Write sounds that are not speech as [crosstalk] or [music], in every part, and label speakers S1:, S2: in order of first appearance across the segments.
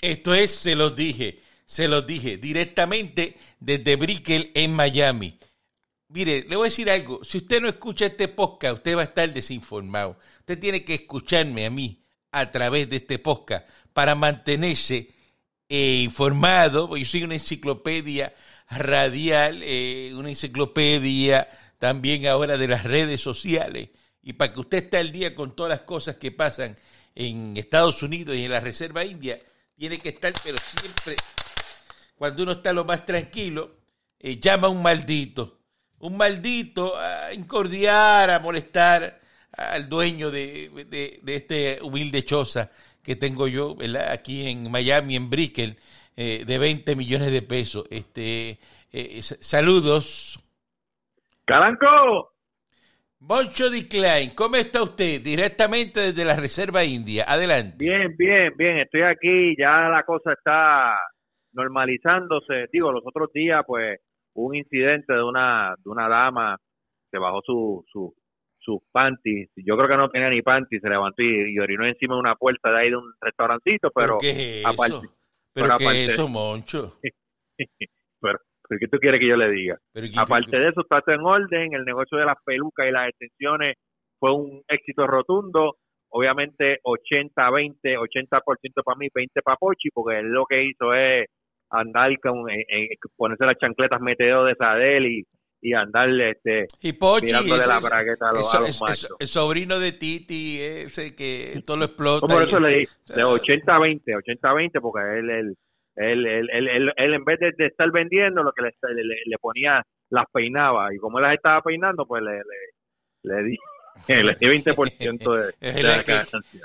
S1: Esto es, se los dije, se los dije, directamente desde Brickell en Miami. Mire, le voy a decir algo. Si usted no escucha este podcast, usted va a estar desinformado. Usted tiene que escucharme a mí a través de este podcast para mantenerse eh, informado. Yo soy una enciclopedia radial, eh, una enciclopedia también ahora de las redes sociales. Y para que usted esté al día con todas las cosas que pasan en Estados Unidos y en la Reserva India, tiene que estar, pero siempre, cuando uno está lo más tranquilo, eh, llama a un maldito. Un maldito a incordiar, a molestar al dueño de, de, este humilde choza que tengo yo ¿verdad? aquí en Miami, en Brickell, eh, de 20 millones de pesos. Este, eh, saludos. Moncho Klein, ¿cómo está usted? Directamente desde la Reserva India. Adelante.
S2: Bien, bien, bien. Estoy aquí. Ya la cosa está normalizándose. Digo, los otros días, pues, un incidente de una, de una dama que bajó su, su, sus panties. Yo creo que no tenía ni panties, se levantó y, orinó encima de una puerta de ahí de un restaurancito, pero...
S1: qué es eso? ¿Pero, qué es eso, Moncho? [laughs]
S2: pero, ¿qué tú quieres que yo le diga? aparte de eso, está todo en orden, el negocio de las pelucas y las extensiones fue un éxito rotundo. Obviamente 80-20, 80%, para mí, 20 para Pochi, porque él lo que hizo es andar con, eh, eh, ponerse las chancletas meteo de Sadel y, y andarle este
S1: y Pochi,
S2: mirándole la bragueta a los,
S1: El sobrino de Titi, ese que todo lo explota.
S2: Por eso le di de 80 a 20, 80 a 20, porque él, él, él, él, él, él, en vez de, estar vendiendo, lo que le, le, ponía, las peinaba, y como él las estaba peinando, pues le, le, le di [laughs] el [laughs] 20% de, de la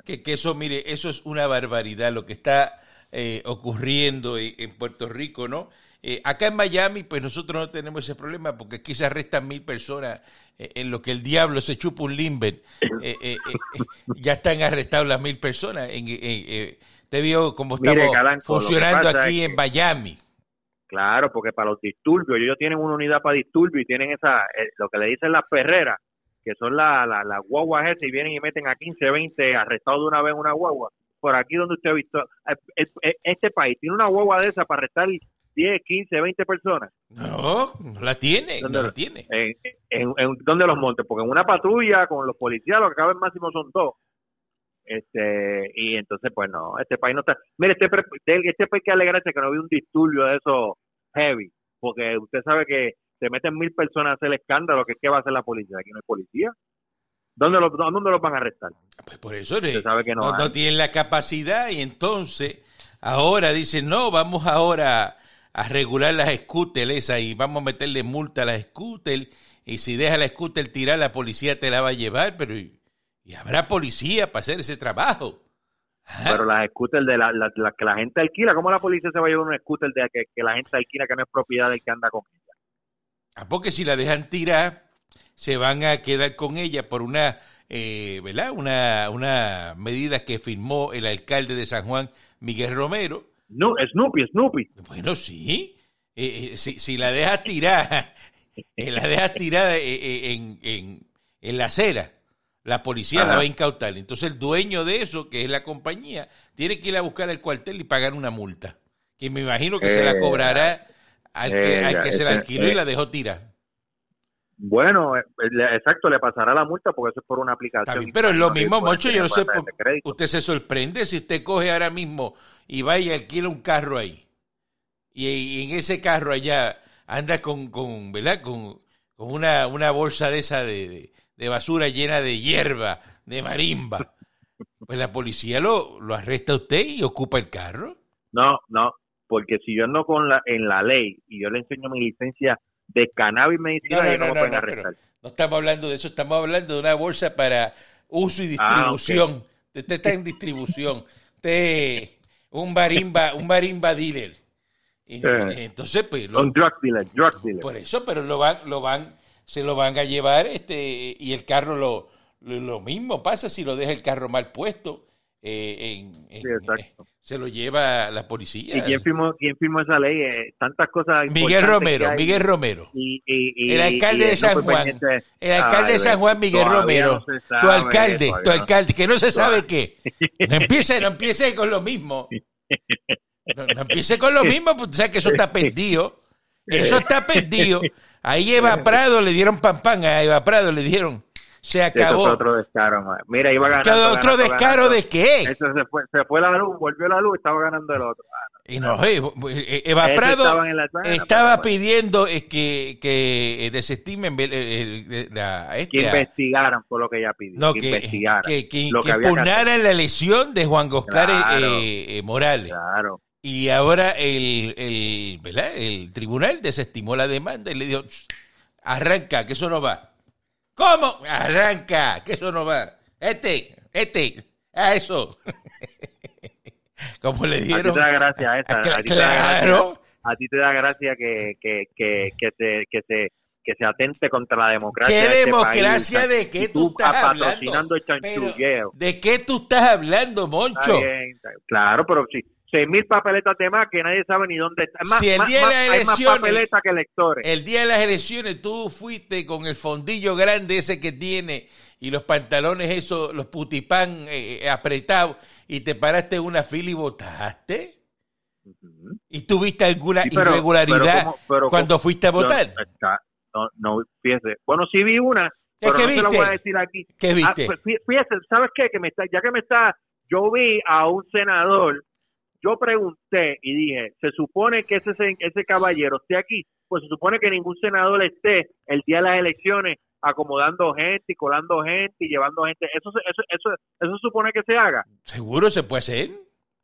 S1: que, que, eso, mire, eso es una barbaridad lo que está eh, ocurriendo en, Puerto Rico, ¿no? Eh, acá en Miami, pues nosotros no tenemos ese problema porque aquí se arrestan mil personas eh, en lo que el diablo se chupa un limber. [laughs] ya están arrestados las mil personas. En, te vio cómo estamos funcionando aquí en Miami.
S2: Claro, porque para los disturbios, ellos tienen una unidad para disturbios y tienen esa, lo que le dicen las perreras, que son las la, la guaguas esas y vienen y meten a 15, 20 arrestados de una vez una guagua por aquí donde usted ha visto, este país tiene una hueva de esa para arrestar 10, 15, 20 personas.
S1: No, no la tiene, no la tiene.
S2: En, en, ¿Dónde los montes? Porque en una patrulla con los policías lo que cabe máximo son dos. Este, y entonces, pues no, este país no está. Mire, este, este país que alegrarse que no había un disturbio de eso heavy, porque usted sabe que se meten mil personas a hacer el escándalo, que ¿qué va a hacer la policía? Aquí no hay policía. ¿Dónde los, ¿Dónde los van a arrestar?
S1: Pues por eso no, tienen la capacidad y entonces ahora dicen, no, vamos ahora a regular las scooters y vamos a meterle multa a las scooters y si deja la scooter tirar la policía te la va a llevar, pero y, habrá policía para hacer ese trabajo.
S2: ¿Ah? Pero las scooters de la, que la gente alquila, ¿cómo la policía se va a llevar una scooter de que, que la gente alquila que no es propiedad del que anda con ella?
S1: Ah, porque si la dejan tirar, se van a quedar con ella por una, eh, ¿verdad? Una, una medida que firmó el alcalde de San Juan, Miguel Romero.
S2: No, Snoopy, Snoopy.
S1: Bueno, sí. Eh, eh, si, si, la deja tirar, [laughs] la deja tirada en, en, en, la acera, la policía la va a incautar. Entonces el dueño de eso, que es la compañía, tiene que ir a buscar el cuartel y pagar una multa. Que me imagino que se la cobrará al que, al que se la alquiló y la dejó tirar.
S2: Bueno, eh, exacto, le pasará la multa porque eso es por una aplicación.
S1: pero es lo mismo, Moncho, yo no sé, por, usted se sorprende si usted coge ahora mismo y va y alquila un carro ahí. Y, en ese carro allá anda con, con ¿verdad? Con, con una, una bolsa de esa de, de, basura llena de hierba, de marimba. Pues la policía lo, lo arresta a usted y ocupa el carro.
S2: No, no, porque si yo ando con la, en la ley y yo le enseño mi licencia de cannabis medicinal no, no, no,
S1: No estamos hablando de eso, estamos hablando de una bolsa para uso y ah, distribución. Usted está en [laughs] distribución. Usted un barimba, un barimba dealer. Y, eh, entonces, pues,
S2: un drug dealer, drug dealer.
S1: Por eso, pero lo van, lo van, se lo van a llevar, este, y el carro lo, lo mismo pasa si lo deja el carro mal puesto eh, eh, se lo lleva la policía.
S2: ¿Y quién firmó, quién firmó esa ley? Eh, tantas cosas.
S1: Miguel Romero, Miguel Romero. el alcalde de San Juan. El alcalde de San Juan, Miguel Romero. tu alcalde, tu alcalde, que no se sabe qué. [laughs] No empiece, no empiece con lo mismo. No, empiece con lo mismo, porque sabes que eso está [laughs] perdido. Eso está perdido. Ahí Eva [laughs] Prado le dieron pan pan, a Eva Prado le dieron. Se acabó.
S2: otro descaro, Mira, iba ganando.
S1: ¿Otro descaro de qué?
S2: Eso se fue, se fue la luz, volvió la luz, estaba ganando el otro.
S1: Y no, eh, eh, Eva Prado estaba pidiendo eh, que, que desestimen
S2: la, este, que investigaran por lo que ella pidió.
S1: No, que, investigaran. Que, que, impugnaran la elección de Juan Oscar Morales. Claro. Y ahora el, el, el tribunal desestimó la demanda y le dijo, arranca, que eso no va. ¿Cómo? Arranca, que eso no va. Este, este, a eso. [laughs] Como le dieron.
S2: A ti te da gracia esa.
S1: A, claro.
S2: A ti te da gracia que, que, que, que, se, que, se, que se atente contra la democracia.
S1: ¿Qué este democracia de qué tú, estás hablando? ¿De qué tú estás hablando, Moncho?
S2: claro, pero si seis mil papeletas de más que nadie sabe ni dónde está.
S1: Más, si el día de las elecciones,
S2: papeletas que electores.
S1: El día de las elecciones tú fuiste con el fondillo grande ese que tiene y los pantalones esos, los putipán eh, apretados y te paraste en una fila y votaste. ¿Y tuviste alguna irregularidad cuando fuiste a votar?
S2: No, no, fíjese. Bueno, sí vi una, pero
S1: no
S2: viste?
S1: lo
S2: voy a decir aquí.
S1: ¿Qué ah, viste?
S2: Pues, fíjese, ¿sabes qué? Que me está, ya que me está, yo vi a un senador yo pregunté y dije, se supone que ese, ese caballero esté aquí, pues se supone que ningún senador esté el día de las elecciones acomodando gente y colando gente y llevando gente. ¿Eso, eso, eso, eso supone que se haga?
S1: ¿Seguro se puede hacer?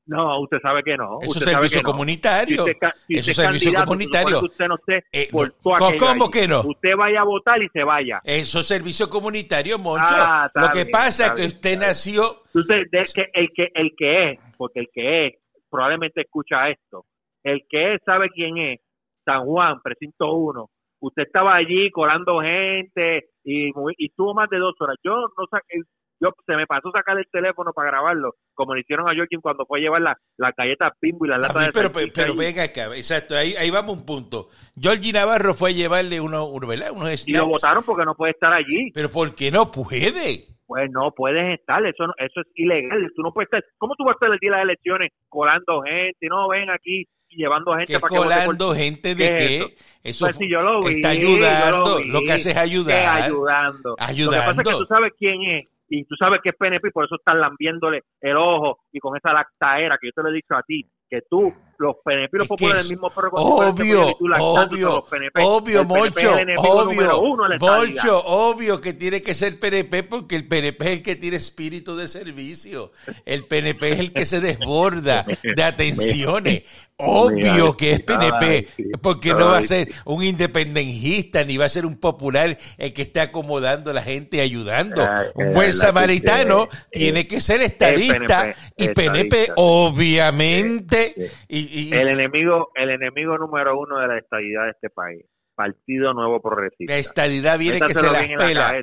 S2: No, usted sabe que no.
S1: Eso es servicio comunitario. eso es servicio comunitario.
S2: Usted no esté
S1: eh, ¿Cómo que no?
S2: Usted vaya a votar y se vaya.
S1: Eso es servicio comunitario, Moncho. Ah, Lo que pasa es que usted nació...
S2: Usted, que, el, que, el que es, porque el que es, probablemente escucha esto. El que sabe quién es, San Juan, precinto 1. Usted estaba allí colando gente y, y estuvo más de dos horas. Yo no saqué, yo se me pasó sacar el teléfono para grabarlo, como le hicieron a Joaquín cuando fue a llevar la, la galleta Pimbo y la lata de
S1: Pero, pero, venga acá, exacto, ahí, ahí vamos un punto. Georgie Navarro fue a llevarle uno, uno ¿verdad? unos snacks.
S2: Y lo votaron porque no puede estar allí.
S1: Pero ¿por qué no puede?
S2: Pues no puedes estar, eso eso es ilegal, tú no puedes estar, ¿cómo tú vas a estar el día de las elecciones colando gente? No, ven aquí y llevando gente
S1: para colando gente de qué? Eso pues yo lo vi, está ayudando, lo, que hace es ayudar.
S2: ayudando.
S1: Ayudando. Lo
S2: que pasa es que tú sabes quién es y tú sabes que es PNP y por eso están lambiéndole el ojo y con esa lactaera que yo te lo he dicho a ti, que tú, los PNP y los populares del mismo
S1: perro obvio, obvio, obvio, Moncho, obvio, Moncho, obvio que tiene que ser PNP porque el PNP es el que tiene espíritu de servicio, el PNP es el que se desborda de atenciones, [laughs] obvio que es PNP, porque no va a ser un independentista ni va a ser un popular el que esté acomodando a la gente y ayudando. Un buen samaritano tiene que ser estadista y PNP obviamente y,
S2: el enemigo, el enemigo número uno de la estadidad de este país. Partido Nuevo Progresista.
S1: La estadidad viene que se la pela.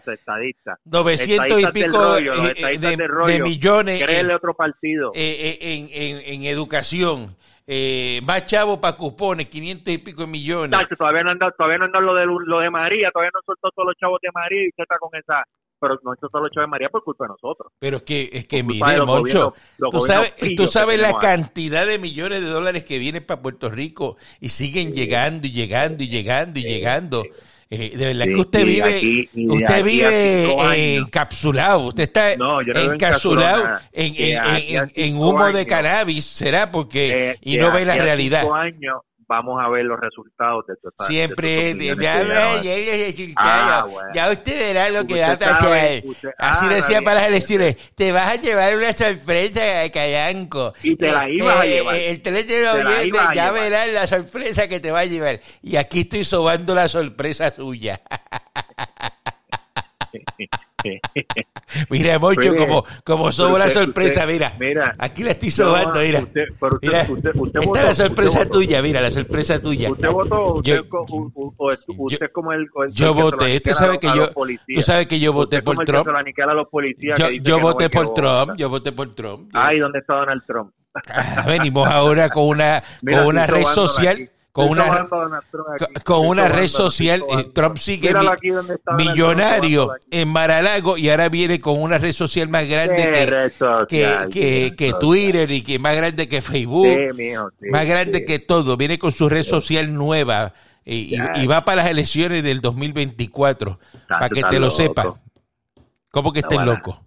S1: 900 y pico de, millones.
S2: Créele otro partido.
S1: Eh, eh, en, educación. Eh, más chavo para cupones, 500 y pico de millones.
S2: todavía no han todavía no han lo de, lo de María, todavía no soltó todos los chavos de María y usted está con esa pero no hizo solo de María por culpa de nosotros.
S1: Pero es que, es que mire, Moncho, tú sabes, tú sabes la cantidad de millones de dólares que vienen para Puerto Rico y siguen llegando y llegando y llegando y llegando. Eh, de verdad que usted vive, usted vive encapsulado, usted está encapsulado en, en, en, humo de cannabis, será porque eh, y no ve la realidad.
S2: Años, vamos a ver los resultados de tu
S1: Siempre, ya, ya usted verá lo que da Así decía para las elecciones, te vas a llevar una sorpresa, Cayanco.
S2: Y te la ibas a llevar.
S1: El 3 de noviembre ya verás la sorpresa que te va a llevar. Y aquí estoy sobando la sorpresa suya. [laughs] [laughs] mira, Mocho, como, como sobo la sorpresa, mira, mira. Aquí la estoy sobando, mira. Usted, mira usted, usted, esta es la sorpresa tuya, mira, la sorpresa tuya.
S2: ¿Usted votó? Usted, o, usted como el,
S1: Yo voté, tú sabes que yo, tú sabes que yo voté por Trump.
S2: Yo,
S1: yo voté por Trump, yo voté por Trump.
S2: Ah, ¿y dónde está Donald Trump?
S1: Ah, venimos ahora con una, [laughs] con una red social con una, con una red social. Eh, Trump sigue millonario en Maralago y ahora viene con una red social más grande que, que, Twitter y que más grande que Facebook, más grande que todo. Viene con su red social nueva y, va para las elecciones del 2024, para que te lo sepas. ¿Cómo que estés loco?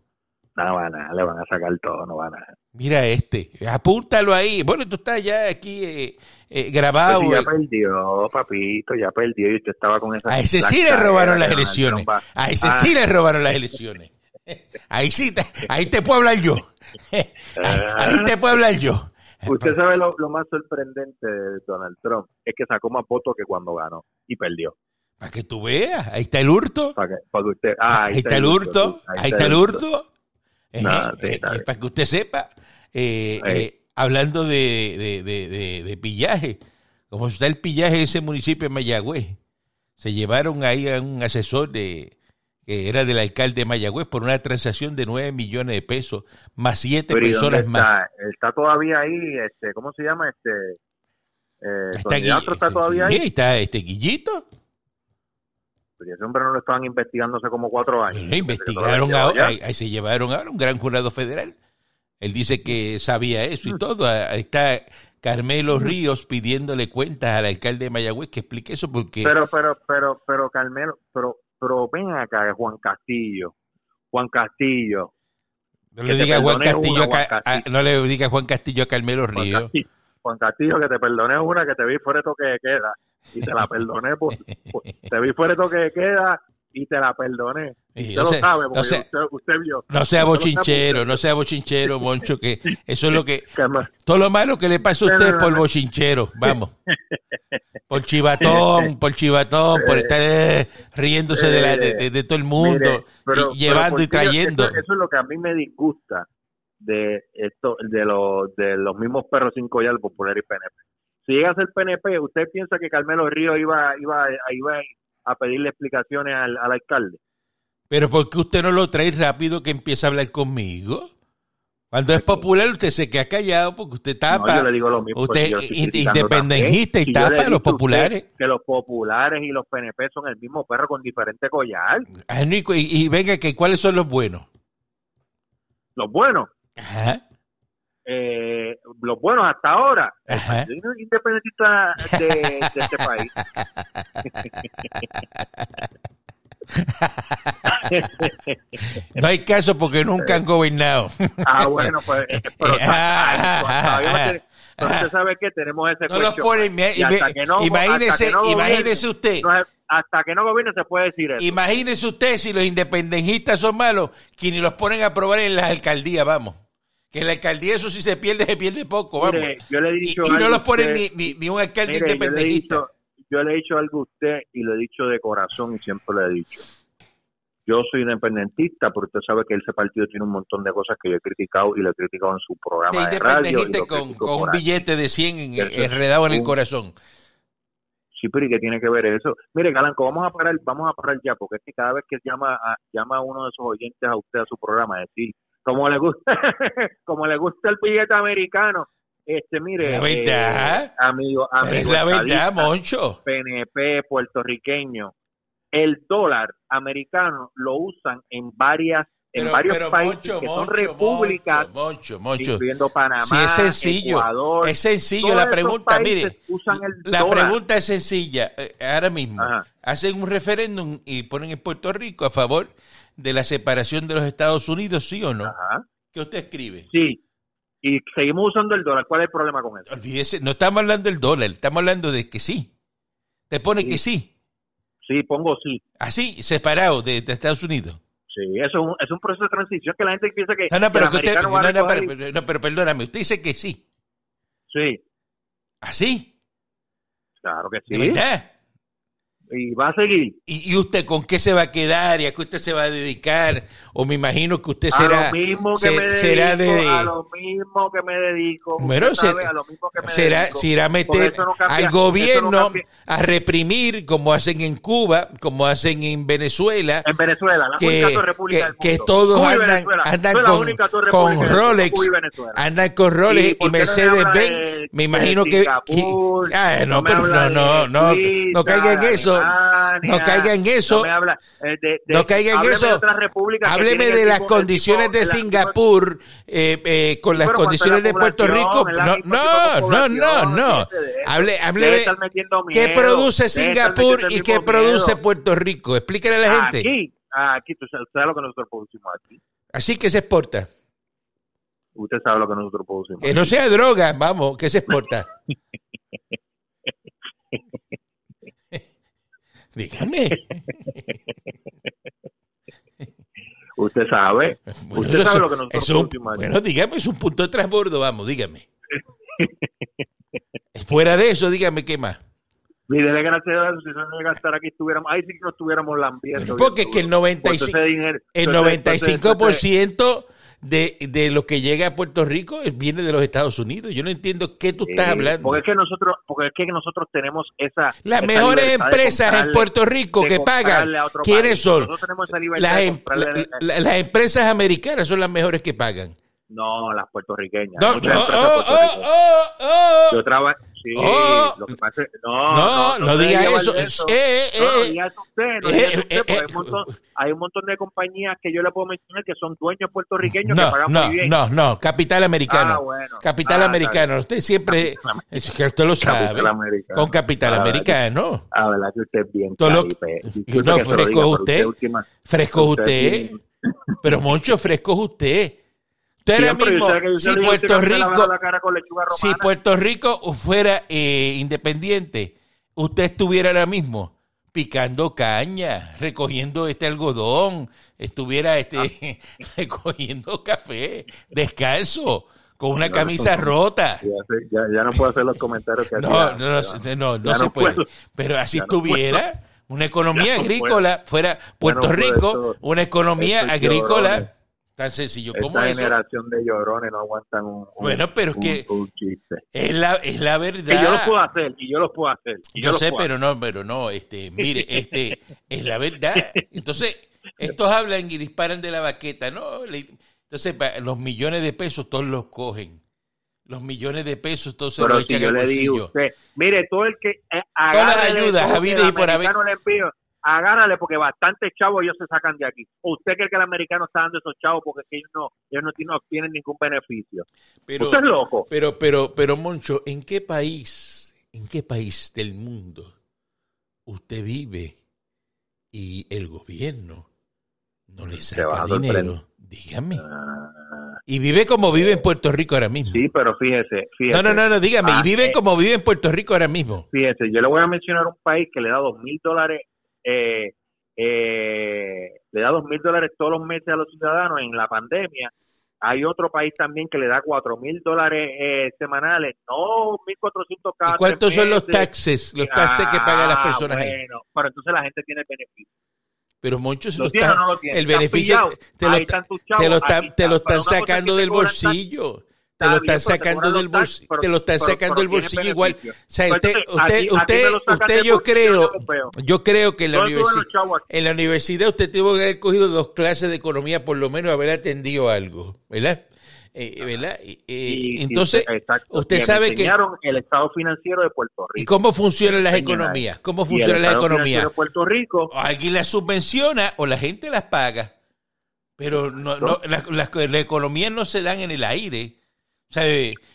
S2: No van a, le van a sacar todo, no van a.
S1: Mira este, apúntalo ahí. Bueno, tú estás ya aquí eh, eh, grabado.
S2: ya perdió, papito, ya perdió y usted estaba con esa.
S1: A ese sí le robaron las elecciones. A ese sí le robaron las [laughs] elecciones. Ahí sí, te, ahí te puedo hablar yo. [laughs] Ahí, te puedo hablar yo.
S2: Usted sabe lo, más sorprendente de Donald Trump es que sacó más votos que cuando ganó y perdió.
S1: Para que tú veas, ahí está el hurto.
S2: Para que, usted, ah,
S1: ahí, está, el hurto, ahí está el hurto. Eh, eh, para que usted sepa, eh, hablando de, de, de, pillaje, como está el pillaje en ese municipio de Mayagüez, se llevaron ahí a un asesor de que era del alcalde de Mayagüez por una transacción de 9 millones de pesos, más siete personas más.
S2: Está todavía ahí, este, ¿cómo se llama? este está, está todavía ahí.
S1: está este Guillito.
S2: Porque ese hombre no lo estaban investigando hace como cuatro años.
S1: investigaron ahora, ahí, se llevaron ahora un gran jurado federal. Él dice que sabía eso y todo. Ahí está Carmelo Ríos pidiéndole cuentas al alcalde de Mayagüez que explique eso porque...
S2: Pero, pero, pero, pero, Carmelo, pero, pero ven acá, Juan Castillo. Juan Castillo.
S1: No le diga Juan Castillo, a, no le diga Juan Castillo a Carmelo Ríos.
S2: Juan Castillo, que te perdone una que te vi fuera de toque de queda y te la perdoné, pues, te vi fuera de toque de queda y te la perdoné. usted lo sabe, porque usted, vio.
S1: No sea bochinchero, no sea bochinchero, Moncho, que eso es lo que... [laughs] todo lo malo que le pasa a usted es por bochinchero, vamos. [laughs] Por chivatón, por chivatón, por estar eh, riéndose de, de, todo el mundo, y llevando y trayendo.
S2: Eso, es lo que a mí me disgusta de esto de los de los mismos perros sin collar popular y PNP. Si llega a ser PNP, ¿usted piensa que Carmelo Río iba iba iba a pedirle explicaciones al, alcalde?
S1: Pero ¿por qué usted no lo trae rápido que empieza a hablar conmigo? Cuando es popular usted se queda callado porque usted tapa.
S2: yo le digo lo mismo,
S1: usted independentista y tapa a los populares.
S2: Que los populares y los PNP son el mismo perro con diferente collar.
S1: y, y, venga, que ¿cuáles son los buenos?
S2: Los buenos. Eh, los buenos hasta ahora, el independentista de, este país.
S1: no hay caso porque nunca han gobernado.
S2: ah, bueno, pues. Eh, pero, [laughs] usted sabe que tenemos ese
S1: no los ponen, imagínese, imagínese usted.
S2: hasta que no gobierne se puede decir eso.
S1: Imagínese usted si los independentistas son malos, que ni los ponen a probar en las alcaldías, vamos. Que la alcaldía eso si se pierde, se pierde poco, vamos.
S2: yo le he dicho
S1: y, no los ponen ni, ni, un alcalde independentista.
S2: Yo le, he dicho, algo a usted y lo he dicho de corazón y siempre lo he dicho. Yo soy independentista, pero usted sabe que ese partido tiene un montón de cosas que yo he criticado y lo he criticado en su programa de, radio.
S1: con, con un billete de 100 enredado en el corazón.
S2: Sí, pero ¿y qué tiene que ver eso? Mire, Galanco, vamos a parar, vamos a parar ya, porque es que cada vez que llama a, llama a uno de esos oyentes a usted a su programa, a decir, como le gusta, [laughs] como le gusta el billete americano. Este, mire,
S1: la verdad,
S2: eh, amigo, amigo,
S1: la verdad, Moncho.
S2: PNP puertorriqueño, el dólar americano lo usan en varias en varios países que son repúblicas,
S1: Moncho, Moncho,
S2: incluyendo Panamá, si
S1: es sencillo,
S2: Ecuador,
S1: es sencillo la pregunta, mire, la pregunta es sencilla, eh, ahora mismo, hacen un referéndum y ponen en Puerto Rico a favor de la separación de los Estados Unidos, ¿sí o no? Ajá. ¿Qué usted escribe?
S2: Sí. Y seguimos usando el dólar. ¿Cuál es el problema con eso?
S1: Olvídese, no estamos hablando del dólar, estamos hablando de que sí. Te pone que sí.
S2: Sí, pongo sí.
S1: Así, separado de, Estados Unidos.
S2: Sí, eso es un, es un proceso de transición que la gente piensa que.
S1: No, no, pero, no, pero, perdóname, usted dice que sí.
S2: Sí.
S1: ¿Así?
S2: Claro que sí.
S1: ¿De verdad?
S2: Y va a seguir.
S1: ¿Y, usted con qué se va a quedar y a qué usted se va a dedicar? O me imagino que usted será,
S2: a lo mismo que me dedico, será de... A lo mismo que me dedico.
S1: Bueno,
S2: sabe,
S1: a lo mismo que me será, dedico. se irá a meter al gobierno a reprimir como hacen en Cuba, como hacen en Venezuela.
S2: En Venezuela, la que, única república
S1: que, que todos andan, andan con, con Rolex, andan con Rolex y, Mercedes Benz. Me imagino que, ah, no, pero no, no, no, no caiga en eso no caiga en eso. No, me habla, eh, de, no caiga en eso. De hábleme de las condiciones de Singapur eh, eh, con las condiciones de Puerto Rico. No, no, no, no, no. Hable, hable qué produce Singapur y qué produce Puerto Rico. Explíquele a la gente.
S2: Aquí, aquí, tú sabes lo que nosotros producimos aquí.
S1: Así que se exporta.
S2: Usted sabe lo que nosotros producimos.
S1: Que no sea droga, vamos, que se exporta. [laughs] Dígame. [laughs]
S2: Usted sabe. usted sabe lo que nosotros
S1: es un, Bueno, dígame, es un punto de transbordo, vamos, dígame. [laughs] Fuera de eso, dígame qué más.
S2: Mire, gracias a Dios, si no llega a estar aquí, estuviéramos, ahí sí que no estuviéramos lambiendo.
S1: porque es que el 95%, el 95% de, de lo que llega a Puerto Rico viene de los Estados Unidos. Yo no entiendo qué tú estás hablando.
S2: Porque es que nosotros, porque es que nosotros tenemos esa
S1: las mejores empresas en Puerto Rico que pagan. ¿Quiénes son? Las, em, las empresas americanas son las mejores que pagan.
S2: No, las puertorriqueñas. No, no, oh, oh, oh, Yo trabajo Sí, oh. lo que pasa no,
S1: no, no, no, diga eso.
S2: eso. Eh, eh, no, diga eso usted, no diga eso usted, porque hay, un montón, hay un montón de compañías que yo le puedo mencionar que son dueños puertorriqueños que pagan muy bien.
S1: No, no, capital americano. Ah, bueno. Capital ah, americano. Usted siempre, es que usted lo sabe, con capital ah, americano.
S2: Ah, verdad que usted es bien
S1: Todo lo, No, fresco usted, fresco usted, pero mucho fresco usted. Usted mismo, si Puerto Rico, si Puerto Rico fuera eh, independiente, usted estuviera ahora mismo picando caña, recogiendo este algodón, estuviera este ah. [laughs] recogiendo café, descalzo, con una camisa rota.
S2: Ya, no puedo hacer los comentarios que
S1: No, no, no, no, se puede. Pero así estuviera una economía agrícola, fuera Puerto Rico, una economía agrícola Tan sencillo como
S2: Esta generación de llorones no aguantan un,
S1: bueno, pero es que chiste. Es la, es la verdad.
S2: Y yo lo puedo hacer, y yo lo puedo hacer.
S1: yo, sé, pero no, pero no, este, mire, este, es la verdad. Entonces, estos hablan y disparan de la baqueta, ¿no? Entonces, los millones de pesos todos los cogen. Los millones de pesos todos se los echan al bolsillo.
S2: Usted, mire, todo el que
S1: eh, Todas las ayudas, y por haber
S2: agárrale porque bastantes chavos ellos se sacan de aquí. usted cree que el americano está dando esos chavos porque ellos no, ellos no, obtienen ningún beneficio.
S1: Pero,
S2: usted es loco.
S1: Pero, pero, pero, Moncho, ¿en qué país, en qué país del mundo usted vive y el gobierno no le saca dinero? Dígame. Ah. y vive como vive en Puerto Rico ahora mismo.
S2: Sí, pero fíjese, fíjese.
S1: No, no, no, no dígame. y ah, vive eh, como vive en Puerto Rico ahora mismo.
S2: Fíjese, yo le voy a mencionar un país que le da dos mil dólares eh, eh, le da dos mil dólares todos los meses a los ciudadanos en la pandemia. Hay otro país también que le da cuatro mil dólares eh, semanales, no mil cuatrocientos cada.
S1: ¿Y cuántos son los taxes, los taxes que pagan las ah, personas
S2: bueno, Pero entonces la gente tiene beneficio.
S1: Pero muchos lo, lo el beneficio te lo, te lo, te lo están sacando del bolsillo te lo están sacando del bolsillo, te lo están sacando del bolsillo igual. O sea, usted, usted, usted, yo creo, yo creo que en la, universidad, en la universidad usted tuvo que haber cogido dos clases de economía, por lo menos haber atendido algo, ¿verdad? Eh, ¿verdad? Eh, entonces, usted sabe que
S2: el estado financiero de Puerto Rico.
S1: ¿Y cómo funcionan las economías? ¿Cómo funcionan las economías? De
S2: Puerto Rico.
S1: alguien las subvenciona o la gente las paga. Pero no, no, las la economías no se dan en el aire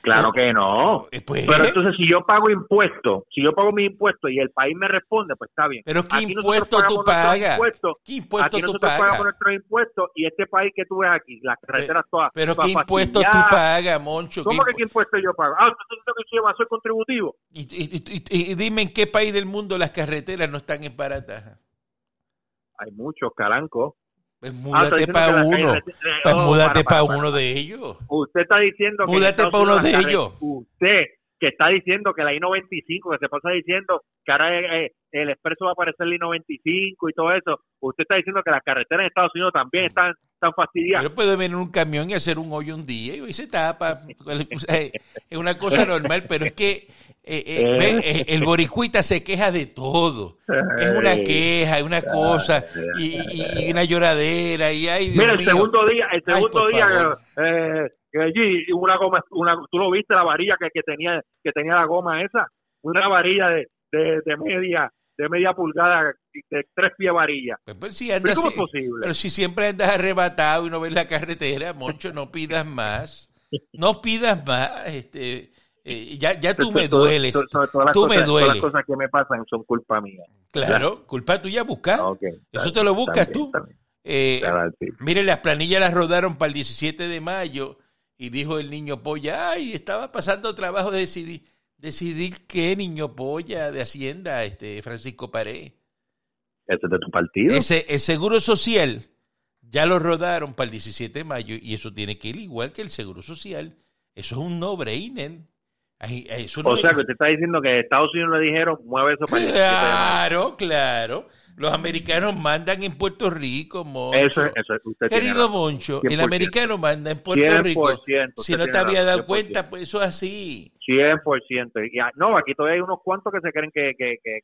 S2: claro que no. Eh, pues, pero entonces si yo pago impuestos, si yo pago mi impuestos y el país me responde, pues está bien.
S1: Pero ¿qué impuesto tú pagas?
S2: ¿Qué impuesto
S1: aquí
S2: nosotros pagamos nuestros impuestos y este país que tú ves aquí, las carreteras todas.
S1: Pero ¿qué impuesto tú pagas, Moncho?
S2: ¿Cómo que qué impuesto yo pago? Ah, usted dice que yo soy contributivo.
S1: Y, y, y, dime en qué país del mundo las carreteras no están en barata.
S2: Hay muchos, carancos.
S1: Pues múdate para uno. Pues oh, múdate para, uno de ellos.
S2: Usted está diciendo
S1: múdate para uno de ellos.
S2: Usted que está diciendo que la I-95, que se pasa diciendo que ahora eh, el expreso va a aparecer la I-95 y todo eso, usted está diciendo que las carreteras en Estados Unidos también están, están fastidiadas.
S1: Pero puede venir un camión y hacer un hoyo un día y se tapa. es una cosa normal, pero es que eh, eh, el boricuita se queja de todo. Es una queja, es una cosa, y, una lloradera, y ay,
S2: Mira, el segundo día, el segundo día, eh, allí una goma, una, tú lo viste la varilla que, que tenía que tenía la goma esa, una varilla de, de, media de media pulgada de tres pies varilla.
S1: Pues, pues si ¿Pero ¿Cómo es posible? Pero si siempre andas arrebatado y no ves la carretera, Moncho, no pidas más. No pidas más, este eh, ya, ya tú me dueles. tú me dueles. Todas
S2: las cosas que me pasan son culpa mía.
S1: Claro, culpa tuya buscar. Ah, Eso te lo buscas tú. Eh, mire, las planillas las rodaron para el 17 de mayo y dijo el niño polla, ay, estaba pasando trabajo de decidir, decidir qué niño polla de Hacienda, este Francisco Pared.
S2: ¿Ese es de tu partido?
S1: Ese, el Seguro Social ya lo rodaron para el 17 de mayo y eso tiene que ir igual que el Seguro Social. Eso es un no-brainer.
S2: O sea, que usted está diciendo que Estados Unidos le dijeron, mueve eso
S1: para Claro, claro. Los americanos mandan en Puerto Rico, Moncho. Eso, eso, usted Querido Moncho, el americano manda en Puerto Rico. Si no te había dado cuenta, pues eso es así.
S2: 100%. Y, no, aquí todavía hay unos cuantos que se creen que, que, que,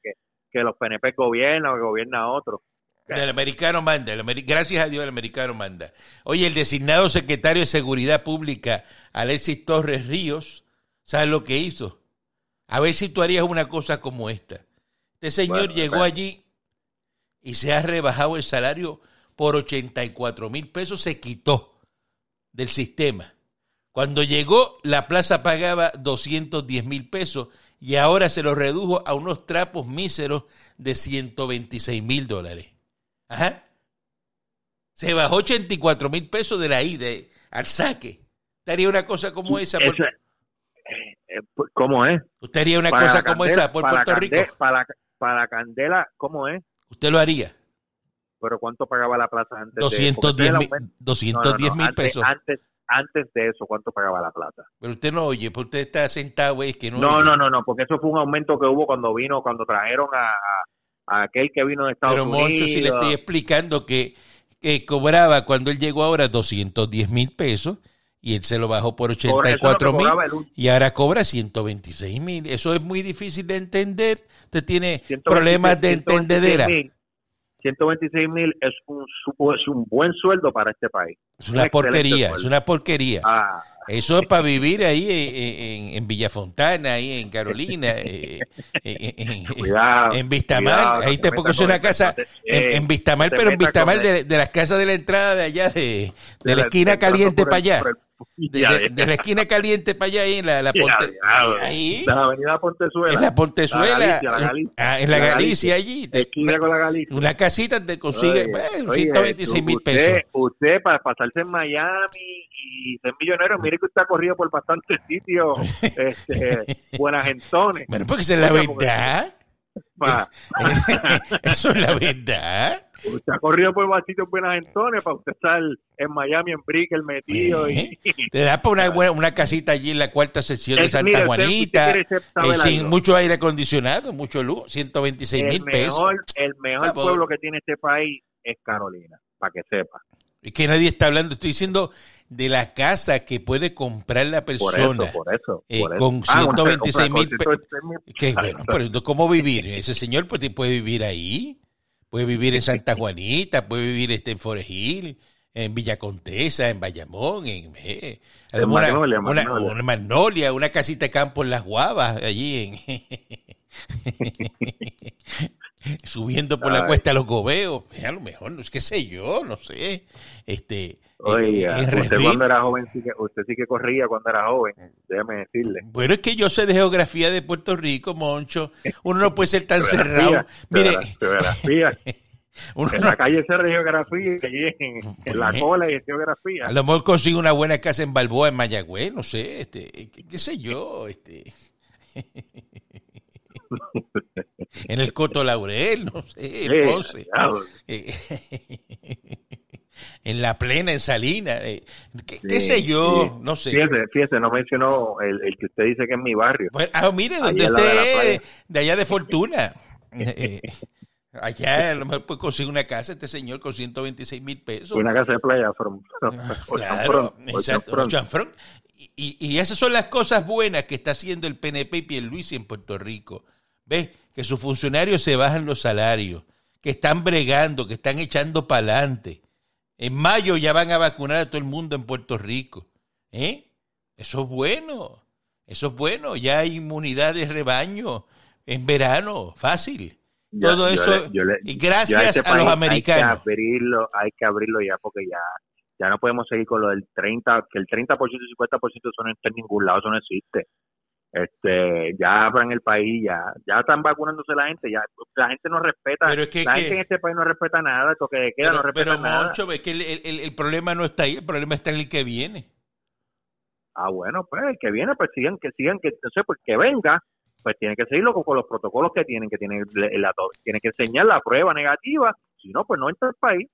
S2: que, los PNP gobiernan o que gobierna otro.
S1: El americano manda, gracias a Dios el americano manda. Oye, el designado secretario de Seguridad Pública, Alexis Torres Ríos, ¿sabes lo que hizo? A ver si tú harías una cosa como esta. Este señor llegó allí y se ha rebajado el salario por 84 mil pesos, se quitó del sistema. Cuando llegó, la plaza pagaba 210 mil pesos y ahora se lo redujo a unos trapos míseros de 126 mil dólares. Ajá. Se bajó 84 mil pesos de la ida al saque. ¿Usted haría una cosa como esa?
S2: Por... Eh, eh, ¿Cómo es?
S1: ¿Usted haría una cosa como esa por Puerto Rico?
S2: Para, para Candela, ¿cómo es?
S1: ¿Usted lo haría?
S2: ¿Pero cuánto pagaba la plaza antes
S1: 210 mil, 210 mil pesos.
S2: Antes, antes de eso, ¿cuánto pagaba la plaza?
S1: Pero usted no oye, porque usted está sentado, es que no
S2: No, no, no, no, porque eso fue un aumento que hubo cuando vino, cuando trajeron a, a, aquel que vino de Estados Unidos. Pero Moncho,
S1: si le estoy explicando que, que cobraba cuando él llegó ahora 210 mil pesos y él se lo bajó por 84 mil y ahora cobra 126 mil. Eso es muy difícil de entender. Usted tiene problemas de entendedera.
S2: 126 mil es un, es un buen sueldo para este país.
S1: Es una porquería, es una porquería. Ah. Eso es para vivir ahí en, en, Villafontana, ahí en Carolina, eh, eh, en, cuidado, en Vistamar. ahí te es una casa en, Vistamar, pero en Vistamar de, de, las casas de la entrada de allá, de, de la esquina caliente para allá. De, la esquina caliente para allá, ahí en la, la, Ponte,
S2: ahí, la avenida Pontezuela.
S1: En la Pontezuela. La Galicia, la Galicia, ah, en la, Galicia, allí.
S2: esquina con la Galicia.
S1: Una casita te consigue pues, 126 mil pesos.
S2: Usted, para pasarse en Miami y ser millonario, mire que usted ha corrido por bastantes sitios [laughs] este, buenas gentones.
S1: Bueno, porque esa es la verdad. [laughs] [laughs] Eso es la verdad.
S2: Usted ha corrido por vasitos buenas entones para usted estar en Miami, en Brickell, metido. Y...
S1: Te da para una, una casita allí en la cuarta sección de Santa Juanita, eh, sin mucho aire acondicionado, mucho luz, 126 mil pesos.
S2: El mejor pueblo que tiene este país es Carolina, para que sepa.
S1: Es que nadie está hablando, estoy diciendo de la casa que puede comprar la persona
S2: por eso,
S1: eh, con 126 ah, mil pesos. bueno, pero ¿cómo vivir? Ese señor puede, puede vivir ahí. Puede vivir en Santa Juanita, puede vivir este en Forejil, en Villa Contesa, en Bayamón, en, eh, una, una, magnolia, una casita de campo en Las Guavas, allí en [laughs] [laughs] [laughs] subiendo por la cuesta los gobeos, a lo mejor, no es que sé yo, no sé, este
S2: Oiga, usted cuando era joven, sí que, usted sí que corría cuando era joven, déjame decirle.
S1: Bueno, es que yo sé de geografía de Puerto Rico, Moncho. Uno no puede ser tan [laughs] cerrado. Mire.
S2: Geografía. [laughs] en la calle se de geografía, en, la cola y geografía.
S1: A lo mejor consigue una buena casa en Balboa, en Mayagüez, no sé, este, qué, sé yo, este. En el Coto Laurel, no sé, en Ponce. [laughs] en la plena, en Salina, eh, qué, sé yo, no sé.
S2: Fíjese, fíjese, no mencionó el, que usted dice que es mi barrio.
S1: ah, mire, donde usted es, de allá de Fortuna. [laughs] Eh, allá a lo mejor puede conseguir una casa este señor con 126 mil pesos.
S2: Una casa de playa, from,
S1: ah, claro, exacto, y, y, esas son las cosas buenas que está haciendo el PNP y Luis en Puerto Rico. ¿Ves? Que sus funcionarios se bajan los salarios, que están bregando, que están echando para adelante. En mayo ya van a vacunar a todo el mundo en Puerto Rico. ¿Eh? Eso es bueno. Eso es bueno. Ya hay inmunidad de rebaño en verano. Fácil. todo eso. y gracias este a, los americanos.
S2: Hay que abrirlo, hay que abrirlo ya porque ya ya no podemos seguir con lo del 30, que el 30% y 50% eso no está en ningún lado, eso no existe. Este, ya en el país, ya ya están vacunándose la gente, ya la gente no respeta,
S1: pero que,
S2: la gente en este país no respeta nada, toque de queda no respeta nada.
S1: es que el, el, problema no está ahí, el problema está en el que viene.
S2: Ah, bueno, pues el que viene, pues sigan, que sigan, que no sé, pues que venga, pues tiene que seguirlo con, los protocolos que tienen, que tienen, la, tiene que enseñar la prueba negativa, si no, pues no entra al país.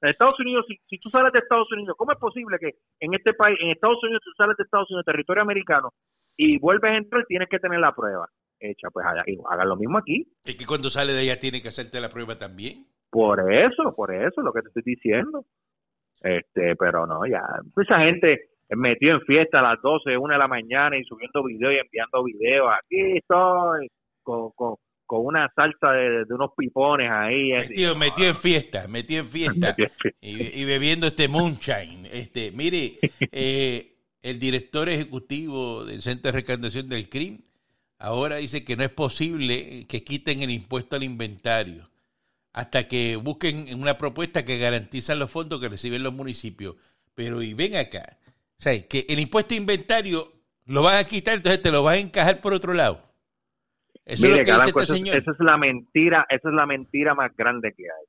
S2: En Estados Unidos, si, si, tú sales de Estados Unidos, ¿cómo es posible que en este país, en Estados Unidos, tú sales de Estados Unidos, territorio americano, y vuelves a entrar, tienes que tener la prueba hecha? Pues hagan lo mismo aquí.
S1: Es que cuando sale de allá tiene que hacerte la prueba también.
S2: Por eso, por eso, lo que te estoy diciendo. Este, pero no, ya, esa gente metió en fiesta a las 12, 1 de la mañana y subiendo videos y enviando videos. Aquí estoy con, con, con una salsa de, unos pipones ahí.
S1: Metido, metido en fiesta, metido en fiesta. [laughs] y, bebiendo este moonshine. Este, mire, [laughs] eh, el director ejecutivo del Centro de Recaudación del CRIM ahora dice que no es posible que quiten el impuesto al inventario hasta que busquen una propuesta que garantiza los fondos que reciben los municipios. Pero y ven acá, o sea, que el impuesto a inventario lo van a quitar, entonces te lo vas a encajar por otro lado.
S2: Eso es lo que dice este señor. Esa es la mentira, esa es la mentira más grande que hay.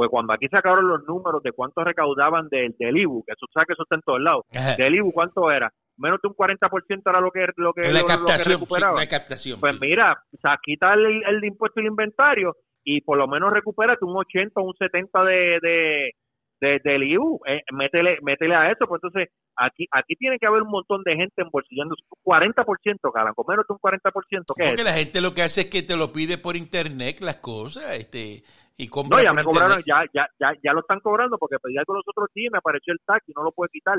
S2: Pues cuando aquí sacaron los números de cuánto recaudaban del, del IBU, que eso sabe que eso está en todos lados, del IBU cuánto era, menos de un 40% era lo que lo que,
S1: la captación, la captación.
S2: Pues mira, o sea, quita el, el, impuesto y el inventario y por lo menos recupérate un 80 o un 70 de, de, del IU, eh, métele, métele a eso, pues entonces aquí aquí tiene que haber un montón de gente embolsillando 40%, Caranco, menos de un 40%. ¿qué
S1: Porque la gente lo que hace es que te lo pide por internet las cosas, este y compra
S2: No, ya me cobraron, ya, ya, ya, ya lo están cobrando porque pedí algo los otros días y me apareció el taxi, no lo puede quitar.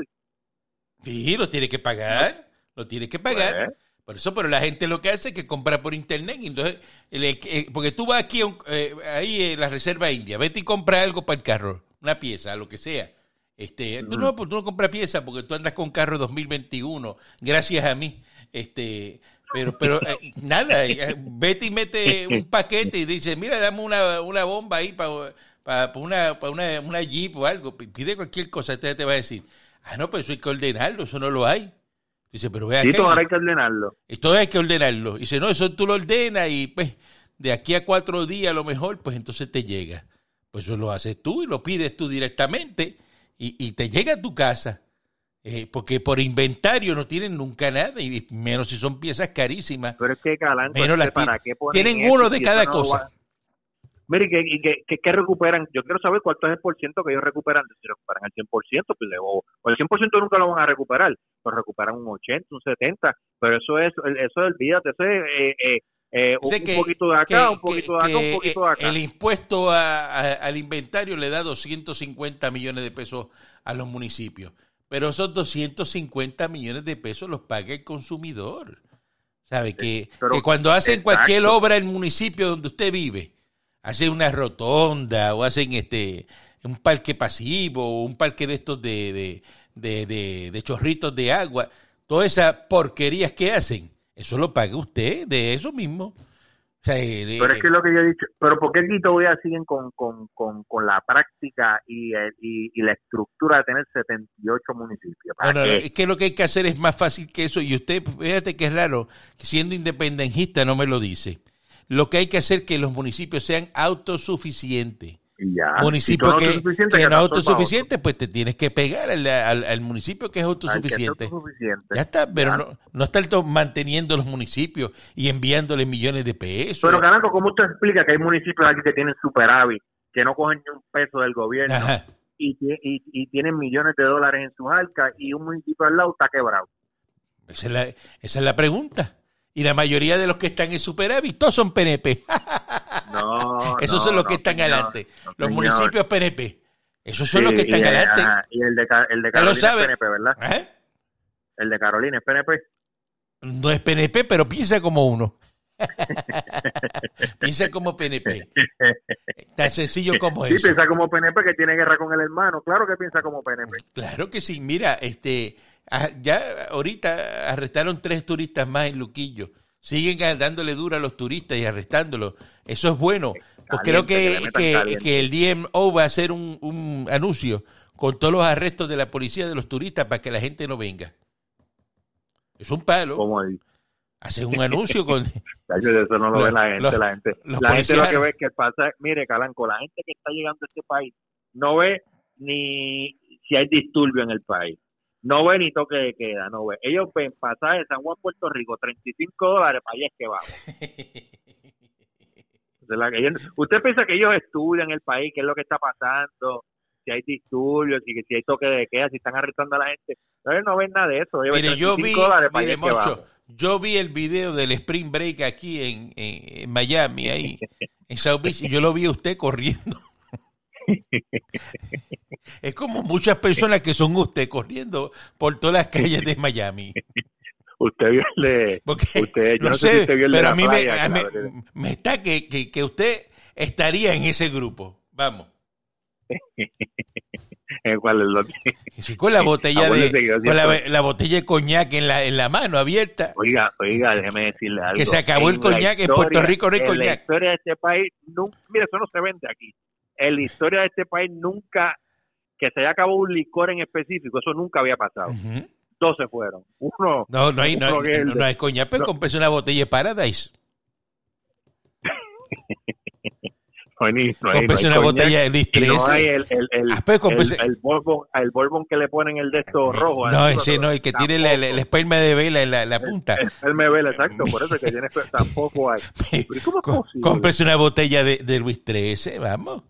S1: Sí, lo tiene que pagar, lo tiene que pagar. Pues. Por eso, pero la gente lo que hace es que compra por internet. Entonces, eh, porque tú vas aquí eh, ahí en la Reserva India, vete y compra algo para el carro una pieza, lo que sea. Este, tú, no, tú no compras pieza porque tú andas con carro 2021, gracias a mí. Este, pero, pero eh, nada, eh, vete y mete [laughs] un paquete y dice, mira, dame una, una bomba ahí para para una, para una, una Jeep o algo, pide cualquier cosa, usted te va a decir, ah, no, pues eso hay que ordenarlo, eso no lo hay. Dice, pero vea.
S2: Sí, todo hay que ordenarlo.
S1: Esto hay que ordenarlo. Dice, no, eso tú lo ordenas y pues de aquí a cuatro días a lo mejor, pues entonces te llega. Pues eso lo haces tú y lo pides tú directamente y, te llega a tu casa. Eh, porque por inventario no tienen nunca nada, y menos si son piezas carísimas.
S2: Pero es que, menos
S1: ¿para qué Tienen uno de cada cosa.
S2: Mire, ¿qué, qué, recuperan? Yo quiero saber cuánto es el por ciento que ellos recuperan. Si recuperan el 100%, pues, o, o el 100% nunca lo van a recuperar, pues recuperan un 80, un 70, pero eso es, eso olvídate, eso es eh, eh, eh, un, poquito de acá, un poquito de acá, un poquito de acá.
S1: El impuesto al inventario le da 250 millones de pesos a los municipios, pero esos 250 millones de pesos los paga el consumidor. ¿Sabe? Que, cuando hacen cualquier obra en el municipio donde usted vive, hacen una rotonda o hacen este un parque pasivo o un parque de estos de, de, de, de chorritos de agua, todas esas porquerías que hacen, eso lo paga usted de eso mismo.
S2: Eh, pero es que lo que yo he dicho, pero ¿por qué aquí todavía siguen con, con, con, con la práctica y, y, y, la estructura de tener 78 municipios?
S1: No, es que lo que hay que hacer es más fácil que eso y usted, fíjate que es raro, siendo independentista no me lo dice. Lo que hay que hacer es que los municipios sean autosuficientes. Ya. Municipio que, no es autosuficiente, pues te tienes que pegar al, al, municipio que es autosuficiente. Ya está, pero no, no estar manteniendo los municipios y enviándole millones de pesos.
S2: Pero, Canaco, ¿cómo usted explica que hay municipios aquí que tienen superávit, que no cogen ni un peso del gobierno? y, y, tienen millones de dólares en sus arcas y un municipio al lado está quebrado.
S1: Esa es la, esa es la pregunta. Y la mayoría de los que están en superávit, todos son PNP.
S2: no, [laughs]
S1: Esos son los que están adelante. los municipios PNP. Esos son los que están adelante.
S2: y el de, el de Carolina es PNP, ¿verdad? ¿Eh? El de Carolina es PNP.
S1: No es PNP, pero piensa como uno. [laughs] piensa como PNP. Tan sencillo como
S2: eso.
S1: Sí,
S2: piensa como PNP que tiene guerra con el hermano. Claro que piensa como PNP.
S1: Claro que sí. Mira, este, ya ahorita arrestaron tres turistas más en Luquillo. Siguen dándole duro a los turistas y arrestándolos. Eso es bueno. Pues creo que, que, el DMO va a hacer un, un anuncio con todos los arrestos de la policía de los turistas para que la gente no venga. Es un palo.
S2: ¿Cómo ahí?
S1: Un anuncio con... [laughs]
S2: eso no lo ve la gente, la gente. La gente lo que ve es que pasa, mire, Calanco, la gente que está llegando a este país no ve ni si hay disturbio en el país. No ve ni toque de queda, no ve. Ellos ven pasaje San Juan, Puerto Rico, 35 dólares, para allá es que vamos. [laughs] usted piensa que ellos estudian el país, qué es lo que está pasando, si hay disturbios, si, si hay toque de queda, si están arrestando a la gente. Ellos no ven nada de eso.
S1: Mire, yo vi, mire, yo vi el video del Spring Break aquí en, en, Miami, ahí, en South Beach, y yo lo vi a usted corriendo. Es como muchas personas que son usted corriendo por todas las calles de Miami.
S2: Usted vio el de, usted, yo no, sé, si usted vio el
S1: pero a mí, me, me, está que, que, que usted estaría en ese grupo. Vamos. [laughs]
S2: ¿Cuál
S1: es con la [laughs] botella de con la, botella de coñac en la, en la mano abierta.
S2: Oiga, oiga, déjeme decirle algo.
S1: Que se acabó el coñac en Puerto Rico no hay coñac. La
S2: historia de este país, nunca, mira, eso no se vende aquí. En la historia de este país nunca que se haya acabado un licor en específico, eso nunca había pasado. Dos se fueron. Uno.
S1: No, no hay, no, no, hay coñac, pero no. una botella de Paradise. [laughs]
S2: no
S1: hay, una botella de Lis
S2: No hay el, el, el, ah, pues, el, el, bourbon, el bourbon que le ponen el de estos rojo.
S1: No, ese no, el que tiene el, el, esperma de vela en la, la punta.
S2: El esperma de vela, exacto, por eso que tiene tampoco hay. [laughs] ¿Cómo es posible?
S1: Cómprese una botella de, de Luis XIII, vamos.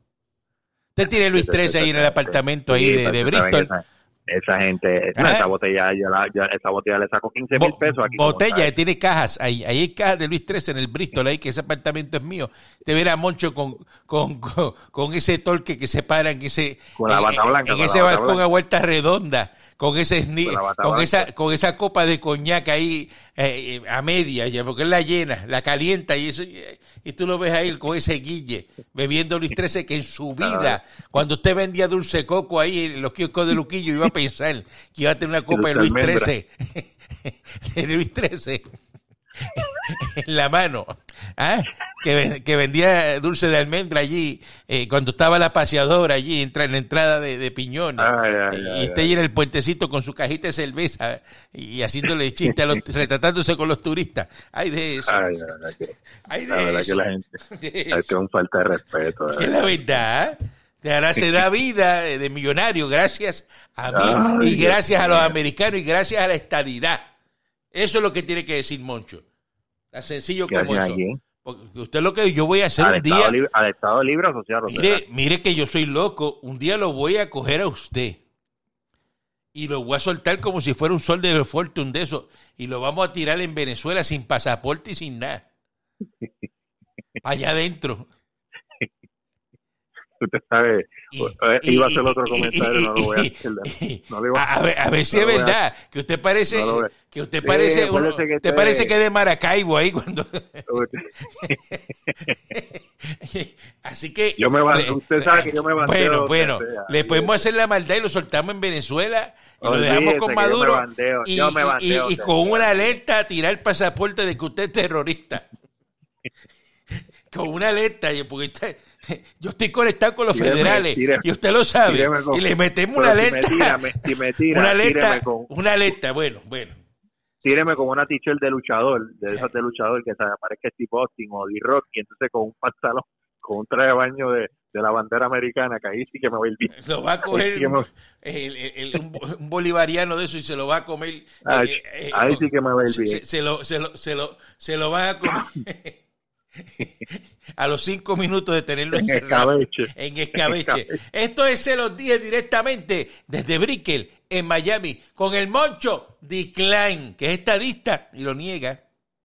S1: Usted tiene Luis XIII ahí en el apartamento ahí de, de Bristol
S2: esa gente, esa botella, yo la, esa botella le saco 15 mil pesos aquí.
S1: Botella, tiene cajas, ahí, ahí hay cajas de Luis XIII en el Bristol, ahí que ese apartamento es mío. Te verá Moncho con, [laughs] con, con, ese torque que se para en ese,
S2: con la bata blanca,
S1: en, ese balcón a vuelta redonda, con ese con, esa, con esa copa de coñac ahí eh, a media, ya, porque él la llena, la calienta y eso, y tú lo ves ahí con ese guille, bebiendo Luis XIII, que en su vida, cuando usted vendía dulce coco ahí en los kioscos de Luquillo, iba a pensar que iba a tener una copa de Luis XIII, [laughs] de Luis XIII, en la mano. ¿Ah? que, vendía dulce de almendra allí, eh, cuando estaba la paseadora allí, entra en la entrada de, de Piñón, y está ahí en el puentecito con su cajita de cerveza y haciéndole chiste, a los, [laughs] retratándose con los turistas. Hay de eso.
S2: Hay de eso. que la gente [laughs] es un falta de respeto.
S1: Es la verdad. Ahora se da [laughs] vida de millonario gracias a mí y gracias a los americanos y gracias a la estadidad. Eso es lo que tiene que decir Moncho. Tan sencillo como eso. Porque usted lo que yo voy a hacer un día.
S2: al Estado Libre Asociado.
S1: Mire, mire que yo soy loco. Un día lo voy a coger a usted. Y lo voy a soltar como si fuera un sol de fortune de eso. Y lo vamos a tirar en Venezuela sin pasaporte y sin nada. [laughs] Allá adentro
S2: usted sabe, eh, iba a hacer otro comentario, no lo voy a hacer.
S1: a, ver, si es verdad, que usted parece, que usted parece, que usted parece que es de Maracaibo ahí cuando... [laughs] [laughs] Así que...
S2: Yo me usted sabe que yo me
S1: Bueno, bueno, le podemos hacer la maldad y lo soltamos en Venezuela y lo dejamos con Maduro y, y, con una alerta tirar el pasaporte de que usted es terrorista. [laughs] con una alerta, porque usted [laughs] yo estoy conectado con los federales y usted lo sabe. y le metemos una alerta. [laughs] una alerta, una alerta, bueno, bueno.
S2: Tíreme como una t-shirt de luchador, de esas de luchador que se aparezca tipo Austin o D-Rock y entonces con un pantalón, con un traje de baño de, de la bandera americana, que ahí sí que me va a ir bien.
S1: Lo va a coger un, bolivariano de eso y se lo va a comer.
S2: Eh, eh, ahí sí que me va a ir bien.
S1: Se, lo, se, lo, se, lo, se lo va a comer. [laughs] a los cinco minutos de tenerlo en escabeche. En escabeche. Esto es, se los dije directamente desde Brickell, en Miami, con el Moncho Decline, que es estadista y lo niega.